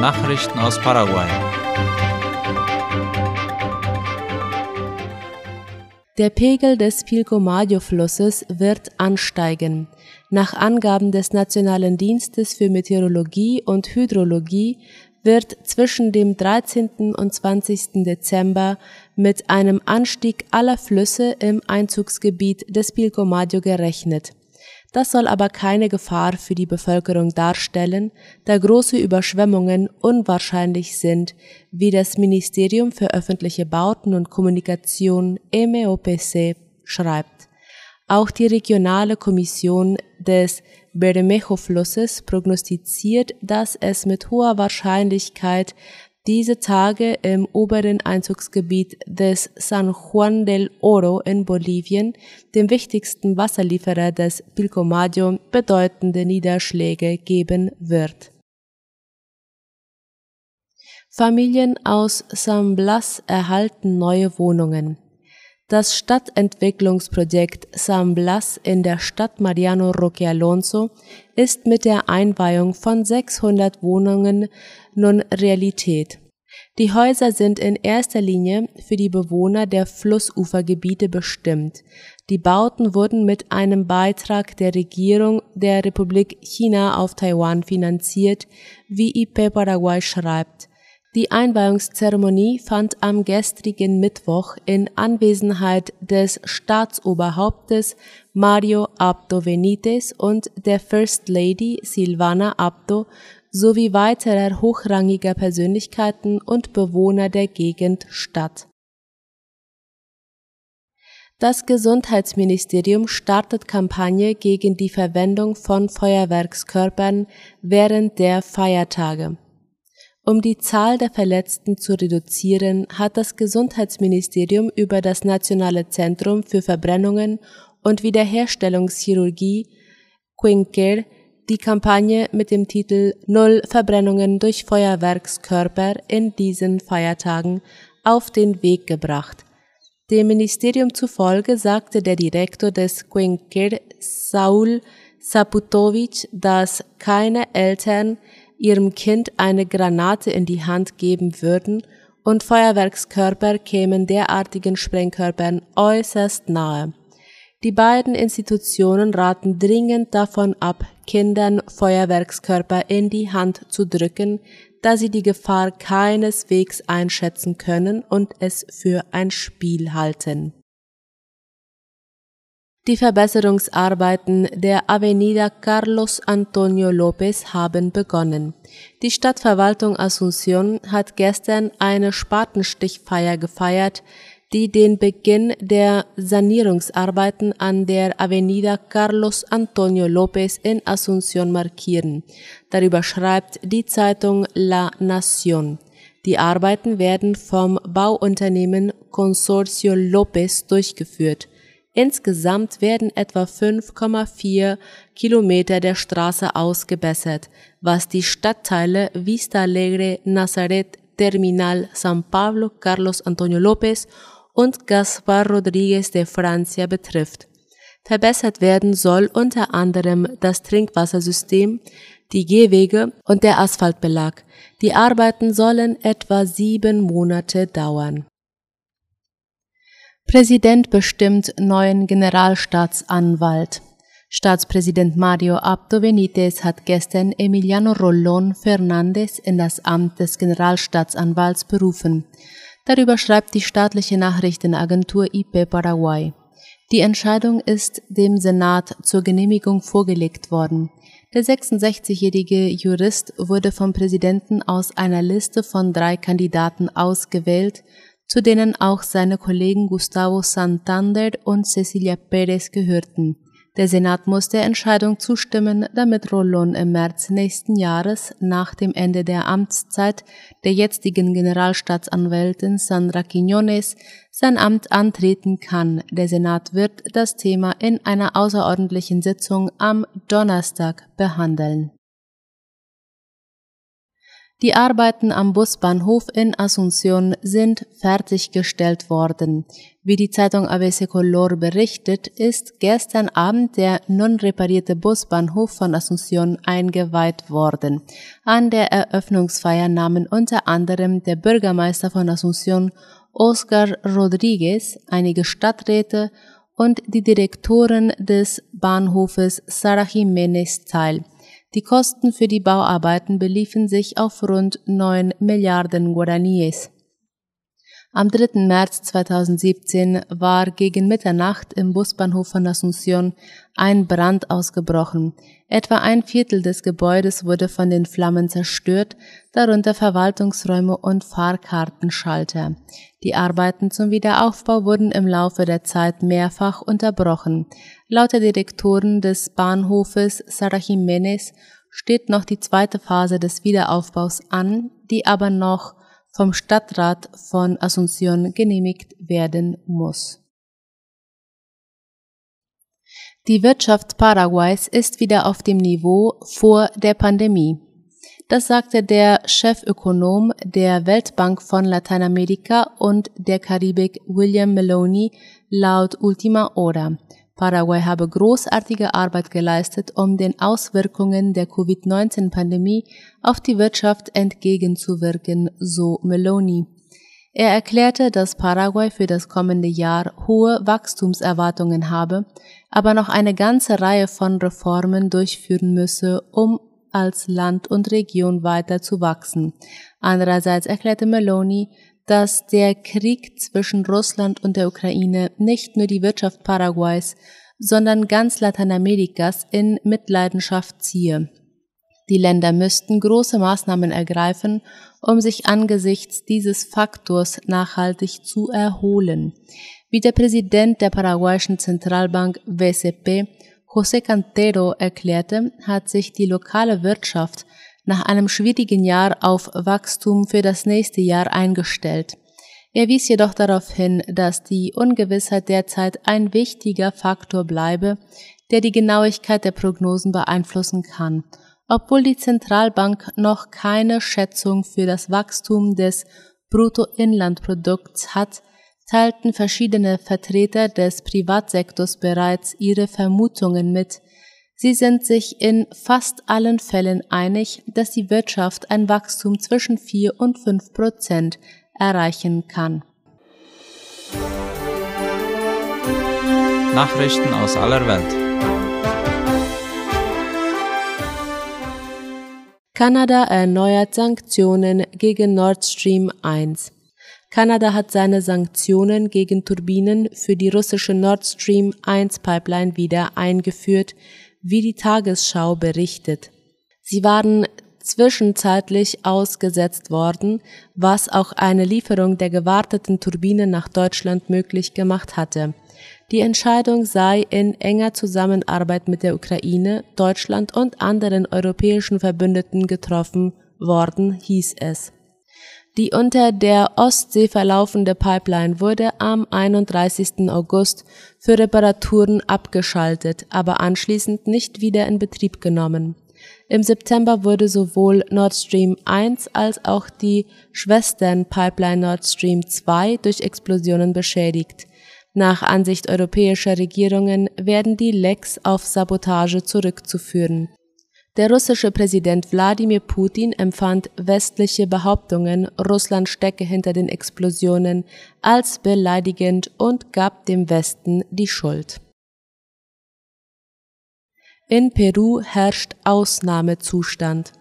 Nachrichten aus Paraguay. Der Pegel des Pilcomayo-Flusses wird ansteigen. Nach Angaben des Nationalen Dienstes für Meteorologie und Hydrologie wird zwischen dem 13. und 20. Dezember mit einem Anstieg aller Flüsse im Einzugsgebiet des Pilcomayo gerechnet. Das soll aber keine Gefahr für die Bevölkerung darstellen, da große Überschwemmungen unwahrscheinlich sind, wie das Ministerium für öffentliche Bauten und Kommunikation MEOPC schreibt. Auch die regionale Kommission des Bermejo-Flusses prognostiziert, dass es mit hoher Wahrscheinlichkeit diese Tage im oberen Einzugsgebiet des San Juan del Oro in Bolivien, dem wichtigsten Wasserlieferer des Pilcomayo, bedeutende Niederschläge geben wird. Familien aus San Blas erhalten neue Wohnungen. Das Stadtentwicklungsprojekt San Blas in der Stadt Mariano Roque Alonso ist mit der Einweihung von 600 Wohnungen nun Realität. Die Häuser sind in erster Linie für die Bewohner der Flussufergebiete bestimmt. Die Bauten wurden mit einem Beitrag der Regierung der Republik China auf Taiwan finanziert, wie IP Paraguay schreibt. Die Einweihungszeremonie fand am gestrigen Mittwoch in Anwesenheit des Staatsoberhauptes Mario Abdo Benitez und der First Lady Silvana Abdo sowie weiterer hochrangiger Persönlichkeiten und Bewohner der Gegend statt. Das Gesundheitsministerium startet Kampagne gegen die Verwendung von Feuerwerkskörpern während der Feiertage. Um die Zahl der Verletzten zu reduzieren, hat das Gesundheitsministerium über das Nationale Zentrum für Verbrennungen und Wiederherstellungschirurgie Quinker die Kampagne mit dem Titel Null Verbrennungen durch Feuerwerkskörper in diesen Feiertagen auf den Weg gebracht. Dem Ministerium zufolge sagte der Direktor des Quinker Saul Saputovic, dass keine Eltern ihrem Kind eine Granate in die Hand geben würden und Feuerwerkskörper kämen derartigen Sprengkörpern äußerst nahe. Die beiden Institutionen raten dringend davon ab, Kindern Feuerwerkskörper in die Hand zu drücken, da sie die Gefahr keineswegs einschätzen können und es für ein Spiel halten die Verbesserungsarbeiten der Avenida Carlos Antonio López haben begonnen. Die Stadtverwaltung Asunción hat gestern eine Spatenstichfeier gefeiert, die den Beginn der Sanierungsarbeiten an der Avenida Carlos Antonio López in Asunción markieren. Darüber schreibt die Zeitung La Nación. Die Arbeiten werden vom Bauunternehmen Consorcio López durchgeführt. Insgesamt werden etwa 5,4 Kilometer der Straße ausgebessert, was die Stadtteile Vista Alegre, Nazaret, Terminal, San Pablo, Carlos Antonio López und Gaspar Rodríguez de Francia betrifft. Verbessert werden soll unter anderem das Trinkwassersystem, die Gehwege und der Asphaltbelag. Die Arbeiten sollen etwa sieben Monate dauern. Präsident bestimmt neuen Generalstaatsanwalt. Staatspräsident Mario Abdo Benitez hat gestern Emiliano Rollon Fernandez in das Amt des Generalstaatsanwalts berufen. Darüber schreibt die staatliche Nachrichtenagentur IP Paraguay. Die Entscheidung ist dem Senat zur Genehmigung vorgelegt worden. Der 66-jährige Jurist wurde vom Präsidenten aus einer Liste von drei Kandidaten ausgewählt, zu denen auch seine Kollegen Gustavo Santander und Cecilia Perez gehörten. Der Senat muss der Entscheidung zustimmen, damit Rolón im März nächsten Jahres nach dem Ende der Amtszeit der jetzigen Generalstaatsanwältin Sandra Quiñones sein Amt antreten kann. Der Senat wird das Thema in einer außerordentlichen Sitzung am Donnerstag behandeln. Die Arbeiten am Busbahnhof in Asunción sind fertiggestellt worden. Wie die Zeitung ABC Color berichtet, ist gestern Abend der nun reparierte Busbahnhof von Asunción eingeweiht worden. An der Eröffnungsfeier nahmen unter anderem der Bürgermeister von Asunción, Oscar Rodriguez, einige Stadträte und die Direktorin des Bahnhofes Sara Jiménez teil. Die Kosten für die Bauarbeiten beliefen sich auf rund 9 Milliarden Guaraníes. Am 3. März 2017 war gegen Mitternacht im Busbahnhof von Asunción ein Brand ausgebrochen. Etwa ein Viertel des Gebäudes wurde von den Flammen zerstört, darunter Verwaltungsräume und Fahrkartenschalter. Die Arbeiten zum Wiederaufbau wurden im Laufe der Zeit mehrfach unterbrochen. Laut der Direktorin des Bahnhofes Sara Jiménez steht noch die zweite Phase des Wiederaufbaus an, die aber noch vom Stadtrat von Asunción genehmigt werden muss. Die Wirtschaft Paraguays ist wieder auf dem Niveau vor der Pandemie. Das sagte der Chefökonom der Weltbank von Lateinamerika und der Karibik William Maloney laut Ultima Hora. Paraguay habe großartige Arbeit geleistet, um den Auswirkungen der Covid-19-Pandemie auf die Wirtschaft entgegenzuwirken, so Meloni. Er erklärte, dass Paraguay für das kommende Jahr hohe Wachstumserwartungen habe, aber noch eine ganze Reihe von Reformen durchführen müsse, um als Land und Region weiter zu wachsen. Andererseits erklärte Meloni, dass der Krieg zwischen Russland und der Ukraine nicht nur die Wirtschaft Paraguays, sondern ganz Lateinamerikas in Mitleidenschaft ziehe. Die Länder müssten große Maßnahmen ergreifen, um sich angesichts dieses Faktors nachhaltig zu erholen. Wie der Präsident der paraguayischen Zentralbank WCP, José Cantero, erklärte, hat sich die lokale Wirtschaft nach einem schwierigen Jahr auf Wachstum für das nächste Jahr eingestellt. Er wies jedoch darauf hin, dass die Ungewissheit derzeit ein wichtiger Faktor bleibe, der die Genauigkeit der Prognosen beeinflussen kann. Obwohl die Zentralbank noch keine Schätzung für das Wachstum des Bruttoinlandprodukts hat, teilten verschiedene Vertreter des Privatsektors bereits ihre Vermutungen mit, Sie sind sich in fast allen Fällen einig, dass die Wirtschaft ein Wachstum zwischen 4 und 5 Prozent erreichen kann. Nachrichten aus aller Welt. Kanada erneuert Sanktionen gegen Nord Stream 1. Kanada hat seine Sanktionen gegen Turbinen für die russische Nord Stream 1 Pipeline wieder eingeführt, wie die Tagesschau berichtet. Sie waren zwischenzeitlich ausgesetzt worden, was auch eine Lieferung der gewarteten Turbinen nach Deutschland möglich gemacht hatte. Die Entscheidung sei in enger Zusammenarbeit mit der Ukraine, Deutschland und anderen europäischen Verbündeten getroffen worden, hieß es. Die unter der Ostsee verlaufende Pipeline wurde am 31. August für Reparaturen abgeschaltet, aber anschließend nicht wieder in Betrieb genommen. Im September wurde sowohl Nord Stream 1 als auch die Schwestern-Pipeline Nord Stream 2 durch Explosionen beschädigt. Nach Ansicht europäischer Regierungen werden die Lecks auf Sabotage zurückzuführen. Der russische Präsident Wladimir Putin empfand westliche Behauptungen, Russland stecke hinter den Explosionen, als beleidigend und gab dem Westen die Schuld. In Peru herrscht Ausnahmezustand.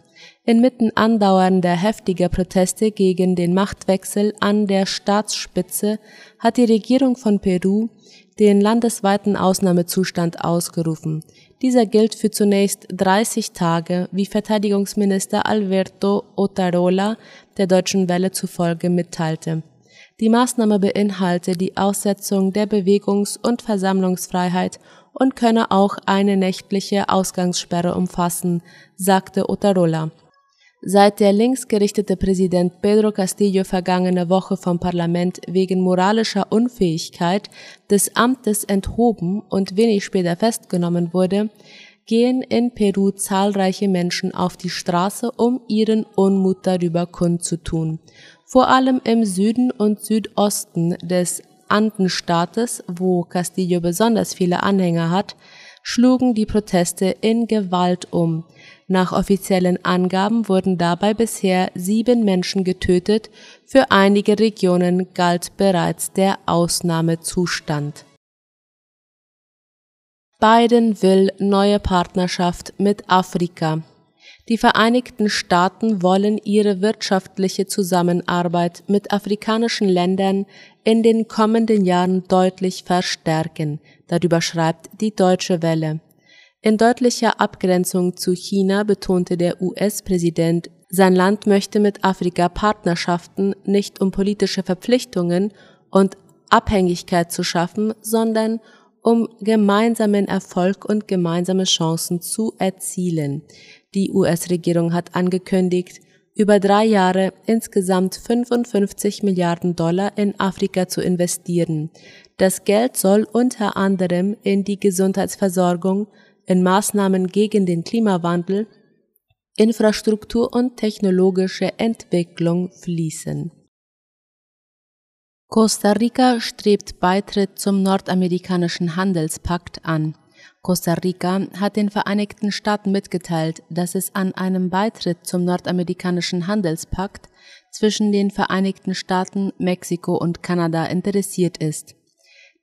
Inmitten andauernder heftiger Proteste gegen den Machtwechsel an der Staatsspitze hat die Regierung von Peru den landesweiten Ausnahmezustand ausgerufen. Dieser gilt für zunächst 30 Tage, wie Verteidigungsminister Alberto Otarola der Deutschen Welle zufolge mitteilte. Die Maßnahme beinhalte die Aussetzung der Bewegungs- und Versammlungsfreiheit und könne auch eine nächtliche Ausgangssperre umfassen, sagte Otarola. Seit der linksgerichtete Präsident Pedro Castillo vergangene Woche vom Parlament wegen moralischer Unfähigkeit des Amtes enthoben und wenig später festgenommen wurde, gehen in Peru zahlreiche Menschen auf die Straße, um ihren Unmut darüber kundzutun. Vor allem im Süden und Südosten des Andenstaates, wo Castillo besonders viele Anhänger hat, schlugen die Proteste in Gewalt um. Nach offiziellen Angaben wurden dabei bisher sieben Menschen getötet, für einige Regionen galt bereits der Ausnahmezustand. Biden will neue Partnerschaft mit Afrika. Die Vereinigten Staaten wollen ihre wirtschaftliche Zusammenarbeit mit afrikanischen Ländern in den kommenden Jahren deutlich verstärken, darüber schreibt die Deutsche Welle. In deutlicher Abgrenzung zu China betonte der US-Präsident, sein Land möchte mit Afrika Partnerschaften nicht um politische Verpflichtungen und Abhängigkeit zu schaffen, sondern um gemeinsamen Erfolg und gemeinsame Chancen zu erzielen. Die US-Regierung hat angekündigt, über drei Jahre insgesamt 55 Milliarden Dollar in Afrika zu investieren. Das Geld soll unter anderem in die Gesundheitsversorgung, in Maßnahmen gegen den Klimawandel, Infrastruktur und technologische Entwicklung fließen. Costa Rica strebt Beitritt zum nordamerikanischen Handelspakt an. Costa Rica hat den Vereinigten Staaten mitgeteilt, dass es an einem Beitritt zum nordamerikanischen Handelspakt zwischen den Vereinigten Staaten, Mexiko und Kanada interessiert ist.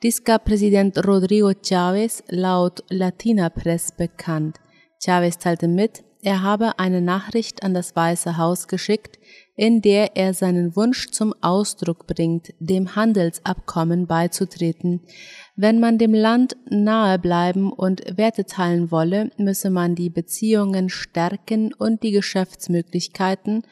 Dies gab Präsident Rodrigo Chávez laut Latina Press bekannt. Chávez teilte mit, er habe eine Nachricht an das Weiße Haus geschickt, in der er seinen Wunsch zum Ausdruck bringt, dem Handelsabkommen beizutreten. Wenn man dem Land nahe bleiben und Werte teilen wolle, müsse man die Beziehungen stärken und die Geschäftsmöglichkeiten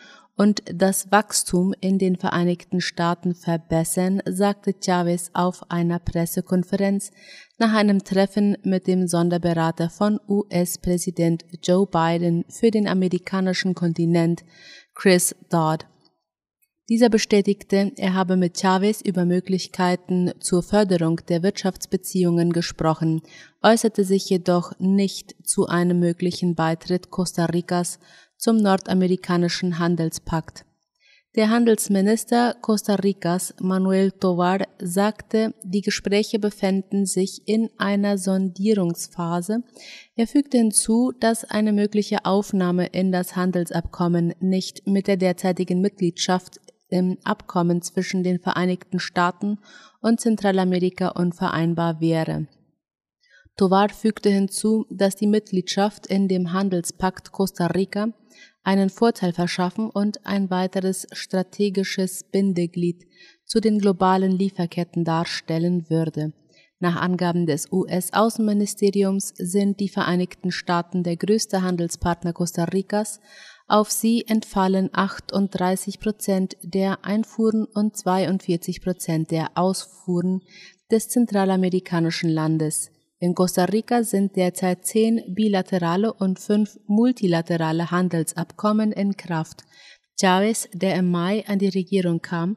und das Wachstum in den Vereinigten Staaten verbessern, sagte Chavez auf einer Pressekonferenz nach einem Treffen mit dem Sonderberater von US-Präsident Joe Biden für den amerikanischen Kontinent, Chris Dodd. Dieser bestätigte, er habe mit Chavez über Möglichkeiten zur Förderung der Wirtschaftsbeziehungen gesprochen, äußerte sich jedoch nicht zu einem möglichen Beitritt Costa Ricas zum nordamerikanischen Handelspakt. Der Handelsminister Costa Ricas, Manuel Tovar, sagte, die Gespräche befänden sich in einer Sondierungsphase. Er fügte hinzu, dass eine mögliche Aufnahme in das Handelsabkommen nicht mit der derzeitigen Mitgliedschaft im Abkommen zwischen den Vereinigten Staaten und Zentralamerika unvereinbar wäre. Tovar fügte hinzu, dass die Mitgliedschaft in dem Handelspakt Costa Rica einen Vorteil verschaffen und ein weiteres strategisches Bindeglied zu den globalen Lieferketten darstellen würde. Nach Angaben des US-Außenministeriums sind die Vereinigten Staaten der größte Handelspartner Costa Ricas. Auf sie entfallen 38 Prozent der Einfuhren und 42 Prozent der Ausfuhren des zentralamerikanischen Landes. In Costa Rica sind derzeit zehn bilaterale und fünf multilaterale Handelsabkommen in Kraft. Chavez, der im Mai an die Regierung kam,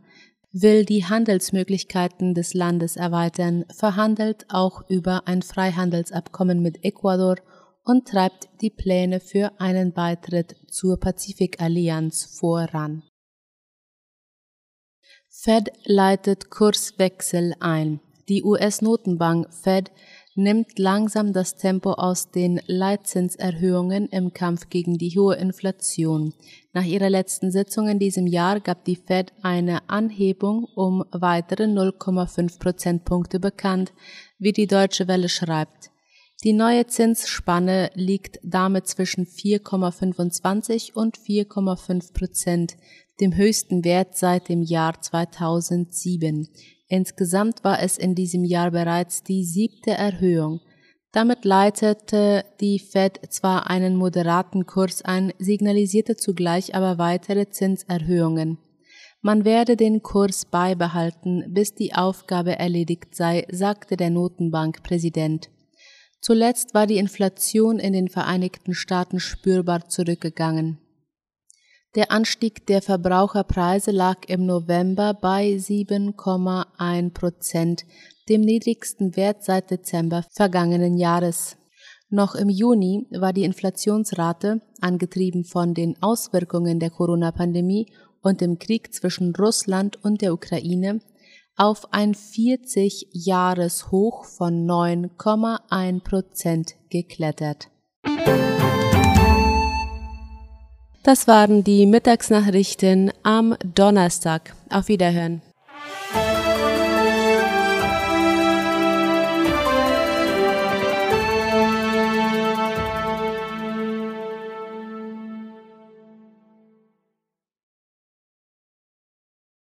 will die Handelsmöglichkeiten des Landes erweitern, verhandelt auch über ein Freihandelsabkommen mit Ecuador und treibt die Pläne für einen Beitritt zur Pazifikallianz voran. Fed leitet Kurswechsel ein. Die US-Notenbank Fed nimmt langsam das Tempo aus den Leitzinserhöhungen im Kampf gegen die hohe Inflation. Nach ihrer letzten Sitzung in diesem Jahr gab die Fed eine Anhebung um weitere 0,5 Prozentpunkte bekannt, wie die Deutsche Welle schreibt. Die neue Zinsspanne liegt damit zwischen 4,25 und 4,5 Prozent, dem höchsten Wert seit dem Jahr 2007. Insgesamt war es in diesem Jahr bereits die siebte Erhöhung. Damit leitete die Fed zwar einen moderaten Kurs ein, signalisierte zugleich aber weitere Zinserhöhungen. Man werde den Kurs beibehalten, bis die Aufgabe erledigt sei, sagte der Notenbankpräsident. Zuletzt war die Inflation in den Vereinigten Staaten spürbar zurückgegangen. Der Anstieg der Verbraucherpreise lag im November bei 7,1 Prozent, dem niedrigsten Wert seit Dezember vergangenen Jahres. Noch im Juni war die Inflationsrate, angetrieben von den Auswirkungen der Corona-Pandemie und dem Krieg zwischen Russland und der Ukraine, auf ein 40-Jahres-Hoch von 9,1 Prozent geklettert. Das waren die Mittagsnachrichten am Donnerstag. Auf Wiederhören.